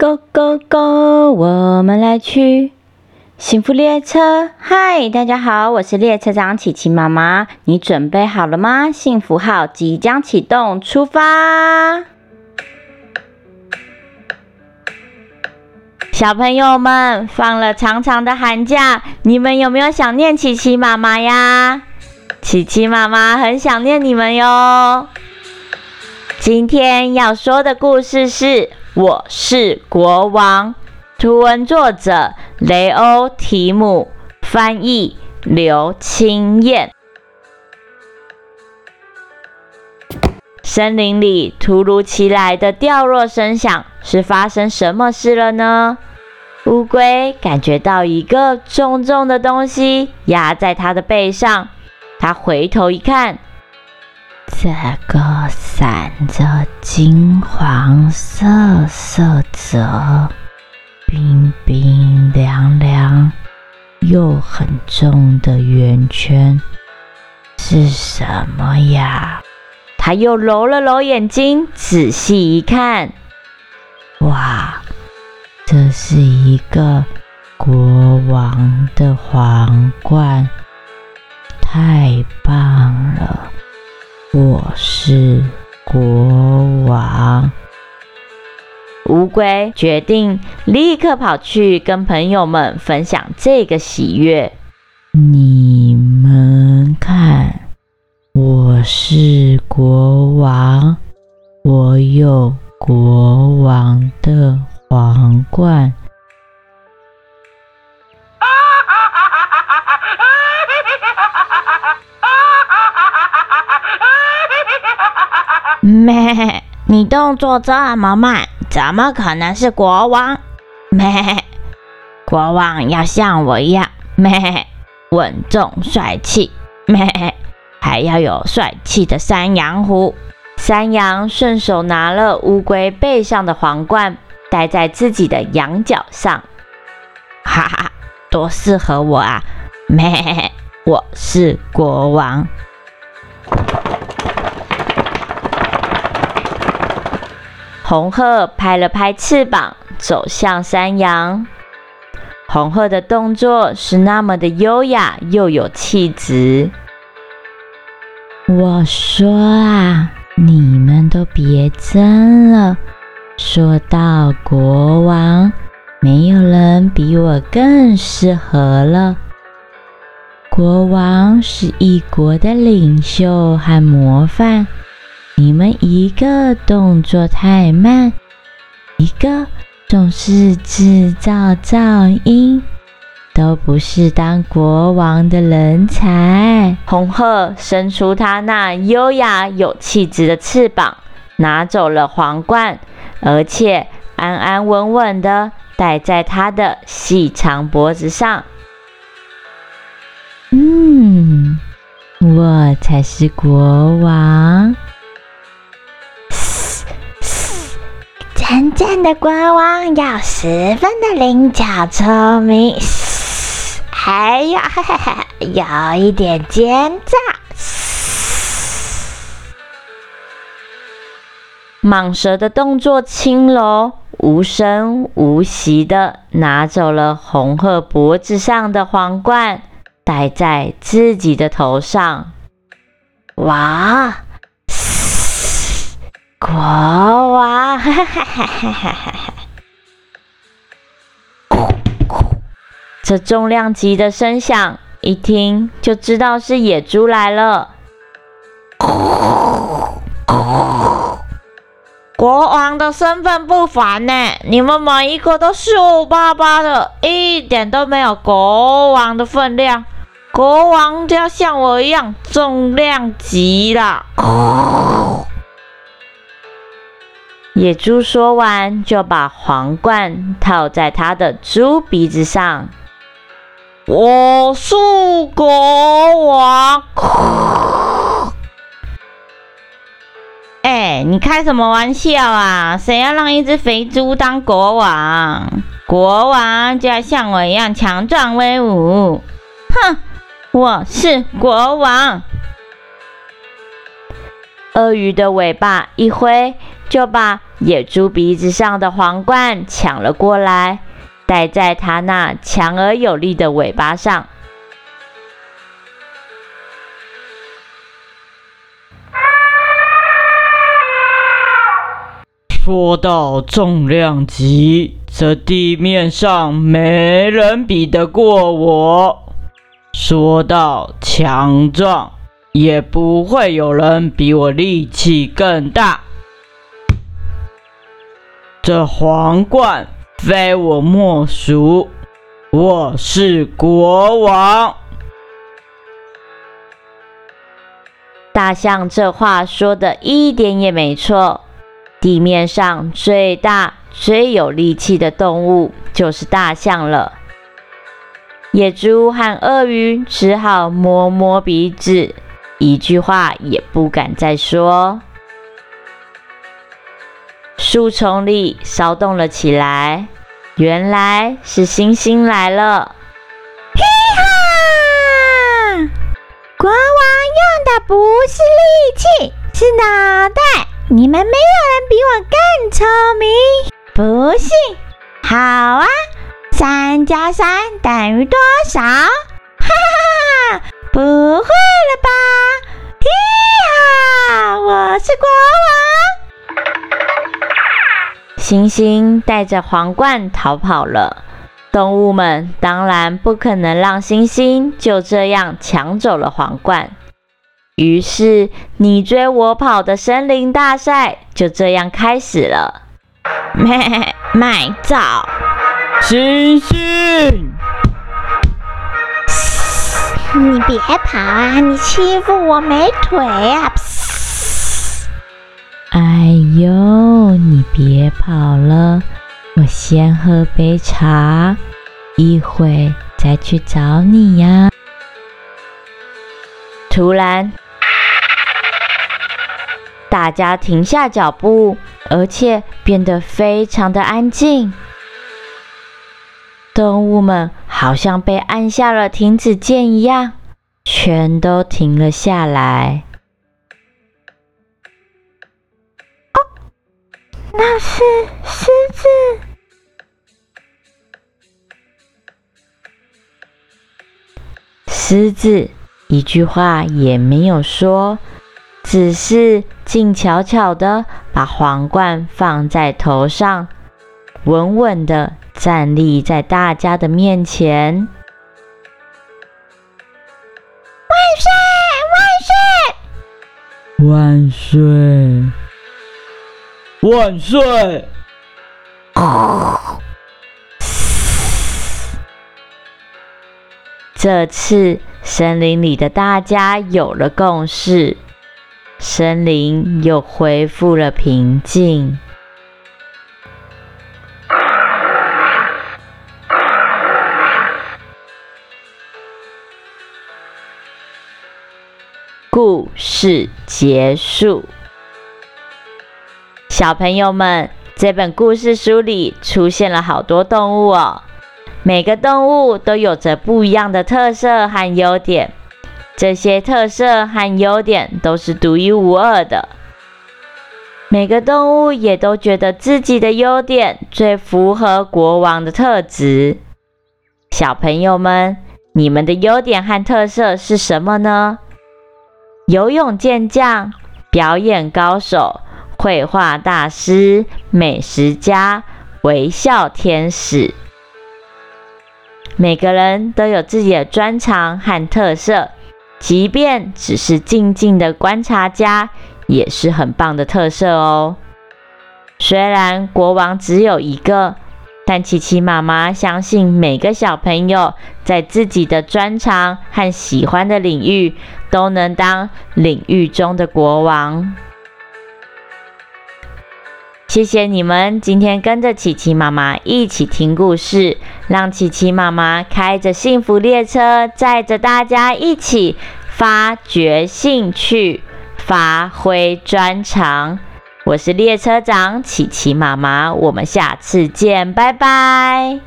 Go go go！我们来去幸福列车。嗨，大家好，我是列车长琪琪妈妈。你准备好了吗？幸福号即将启动，出发！小朋友们，放了长长的寒假，你们有没有想念琪琪妈妈呀？琪琪妈妈很想念你们哟。今天要说的故事是。我是国王。图文作者雷欧·提姆，翻译刘清燕。森林里突如其来的掉落声响，是发生什么事了呢？乌龟感觉到一个重重的东西压在它的背上，它回头一看。这个闪着金黄色色泽、冰冰凉凉又很重的圆圈是什么呀？他又揉了揉眼睛，仔细一看，哇，这是一个国王的皇冠，太棒了！我是国王。乌龟决定立刻跑去跟朋友们分享这个喜悦。你们看，我是国王，我有国王的皇冠。咩？你动作这么慢，怎么可能是国王？咩？国王要像我一样，咩？稳重帅气，咩？还要有帅气的山羊胡。山羊顺手拿了乌龟背上的皇冠，戴在自己的羊角上。哈哈，多适合我啊！咩？我是国王。红鹤拍了拍翅膀，走向山羊。红鹤的动作是那么的优雅又有气质。我说啊，你们都别争了。说到国王，没有人比我更适合了。国王是一国的领袖和模范。你们一个动作太慢，一个总是制造噪音，都不是当国王的人才。红鹤伸出它那优雅有气质的翅膀，拿走了皇冠，而且安安稳稳的戴在它的细长脖子上。嗯，我才是国王。真正的国王要十分的灵巧聪明，还要有一点奸诈。蟒蛇的动作轻柔，无声无息的拿走了红鹤脖子上的皇冠，戴在自己的头上。哇！国王，哈哈哈哈哈哈！这重量级的声响，一听就知道是野猪来了。国王的身份不凡呢，你们每一个都瘦巴巴的，一点都没有国王的分量。国王就要像我一样，重量级啦！野猪说完，就把皇冠套在他的猪鼻子上。我是国王。哎，你开什么玩笑啊？谁要让一只肥猪当国王？国王就要像我一样强壮威武。哼，我是国王。鳄鱼的尾巴一挥，就把。野猪鼻子上的皇冠抢了过来，戴在他那强而有力的尾巴上。说到重量级，这地面上没人比得过我；说到强壮，也不会有人比我力气更大。这皇冠非我莫属，我是国王。大象这话说的一点也没错。地面上最大、最有力气的动物就是大象了。野猪和鳄鱼只好摸摸鼻子，一句话也不敢再说。树丛里骚动了起来，原来是星星来了。嘿哈！国王用的不是力气，是脑袋。你们没有人比我更聪明，不信？好啊，三加三等于多少？哈哈哈！不会了吧？嘿哈！我是国王。星星带着皇冠逃跑了，动物们当然不可能让星星就这样抢走了皇冠。于是，你追我跑的森林大赛就这样开始了。卖卖早，星星，你别跑啊！你欺负我没腿啊！哎呦，你别跑了，我先喝杯茶，一会再去找你呀。突然。大家停下脚步，而且变得非常的安静。动物们好像被按下了停止键一样，全都停了下来。那是狮子。狮子一句话也没有说。只是静悄悄的把皇冠放在头上，稳稳的站立在大家的面前。万岁！万岁！万岁！万岁！这次森林里的大家有了共识。森林又恢复了平静。故事结束。小朋友们，这本故事书里出现了好多动物哦，每个动物都有着不一样的特色和优点。这些特色和优点都是独一无二的，每个动物也都觉得自己的优点最符合国王的特质。小朋友们，你们的优点和特色是什么呢？游泳健将、表演高手、绘画大师、美食家、微笑天使，每个人都有自己的专长和特色。即便只是静静的观察家，也是很棒的特色哦。虽然国王只有一个，但琪琪妈妈相信每个小朋友在自己的专长和喜欢的领域，都能当领域中的国王。谢谢你们今天跟着琪琪妈妈一起听故事，让琪琪妈妈开着幸福列车，载着大家一起发掘兴趣，发挥专长。我是列车长琪琪妈妈，我们下次见，拜拜。